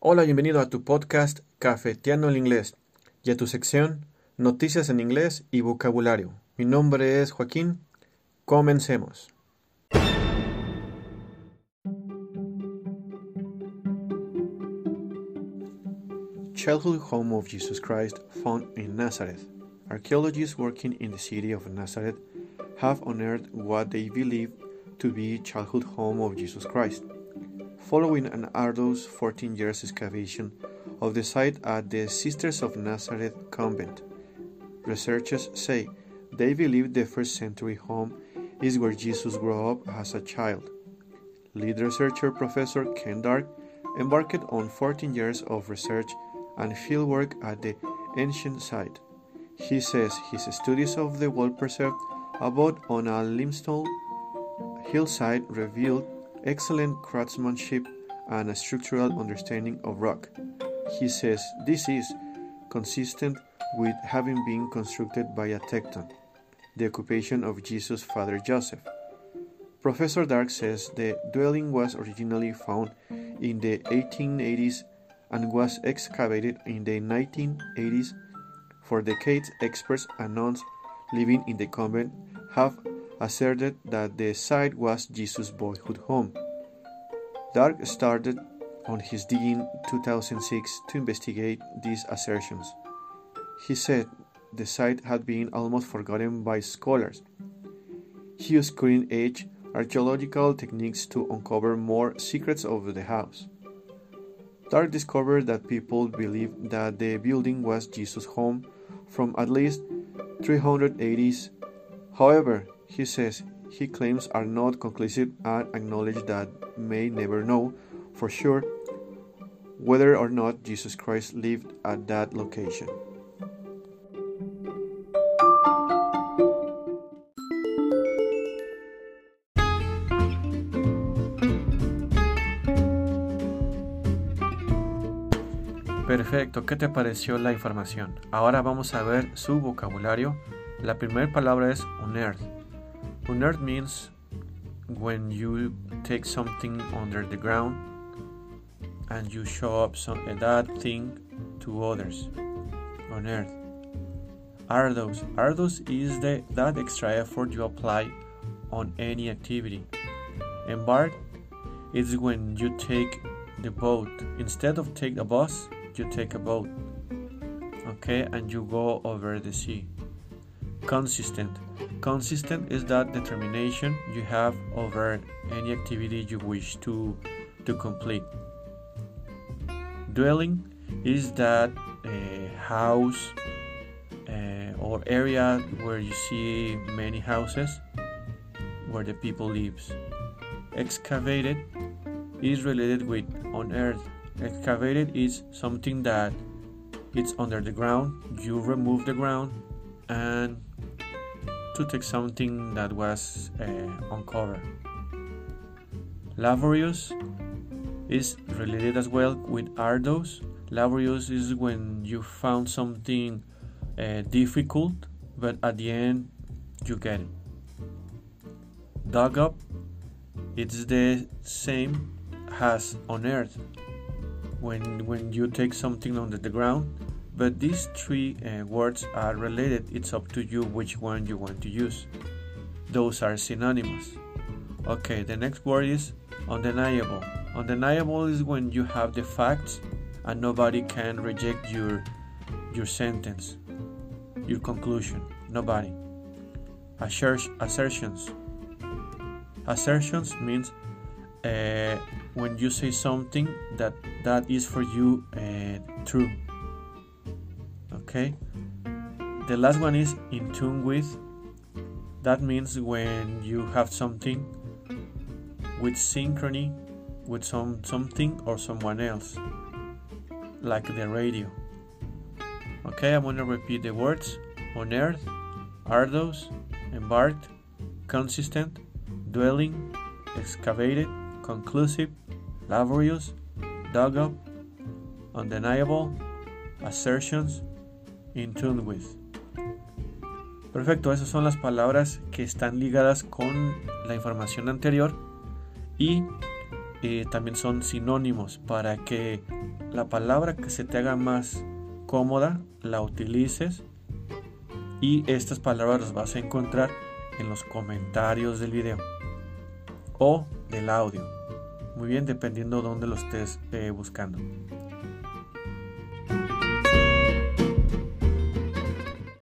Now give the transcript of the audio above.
Hola, bienvenido a tu podcast Cafeteando el Inglés y a tu sección Noticias en Inglés y Vocabulario. Mi nombre es Joaquín. Comencemos. Childhood home of Jesus Christ found in Nazareth. Archaeologists working in the city of Nazareth have unearthed what they believe to be childhood home of Jesus Christ. Following an arduous 14 years excavation of the site at the Sisters of Nazareth convent, researchers say they believe the first century home is where Jesus grew up as a child. Lead researcher Professor Ken Dark embarked on 14 years of research and fieldwork at the ancient site. He says his studies of the wall preserved abode on a limestone hillside revealed excellent craftsmanship and a structural understanding of rock. He says this is consistent with having been constructed by a tekton, the occupation of Jesus' father Joseph. Professor Dark says the dwelling was originally found in the 1880s and was excavated in the 1980s. For decades, experts and nuns living in the convent have asserted that the site was Jesus' boyhood home. Dark started on his digging 2006 to investigate these assertions. He said the site had been almost forgotten by scholars. He used cutting edge archaeological techniques to uncover more secrets of the house. Dark discovered that people believed that the building was Jesus' home from at least 380s. However, he says he claims are not conclusive and acknowledge that may never know for sure whether or not Jesus Christ lived at that location. Perfecto, ¿qué te pareció la información? Ahora vamos a ver su vocabulario. La primera palabra es unearth. Unearth means when you take something under the ground and you show up some, that thing to others. Unearth. Arduous. Arduous is the, that extra effort you apply on any activity. Embark is when you take the boat. Instead of take a bus, you take a boat. Okay, and you go over the sea. Consistent. Consistent is that determination you have over any activity you wish to, to complete. Dwelling is that uh, house uh, or area where you see many houses where the people lives. Excavated is related with unearthed. Excavated is something that it's under the ground. You remove the ground and to take something that was uh, uncovered. Laborious is related as well with arduous. Laborious is when you found something uh, difficult, but at the end you get it. Dug up, it's the same as unearthed. When when you take something under the ground, but these three uh, words are related. It's up to you which one you want to use. Those are synonymous. Okay, the next word is undeniable. Undeniable is when you have the facts and nobody can reject your your sentence, your conclusion. Nobody. Assert- assertions. Assertions means uh, when you say something that that is for you uh, true okay? The last one is in tune with. That means when you have something with synchrony with some something or someone else like the radio. Okay i'm going to repeat the words. Unearthed arduous embarked consistent dwelling excavated conclusive laborious dug up undeniable assertions in tune with. Perfecto, esas son las palabras que están ligadas con la información anterior y eh, también son sinónimos para que la palabra que se te haga más cómoda, la utilices y estas palabras las vas a encontrar en los comentarios del video o del audio. Muy bien, dependiendo de dónde lo estés eh, buscando.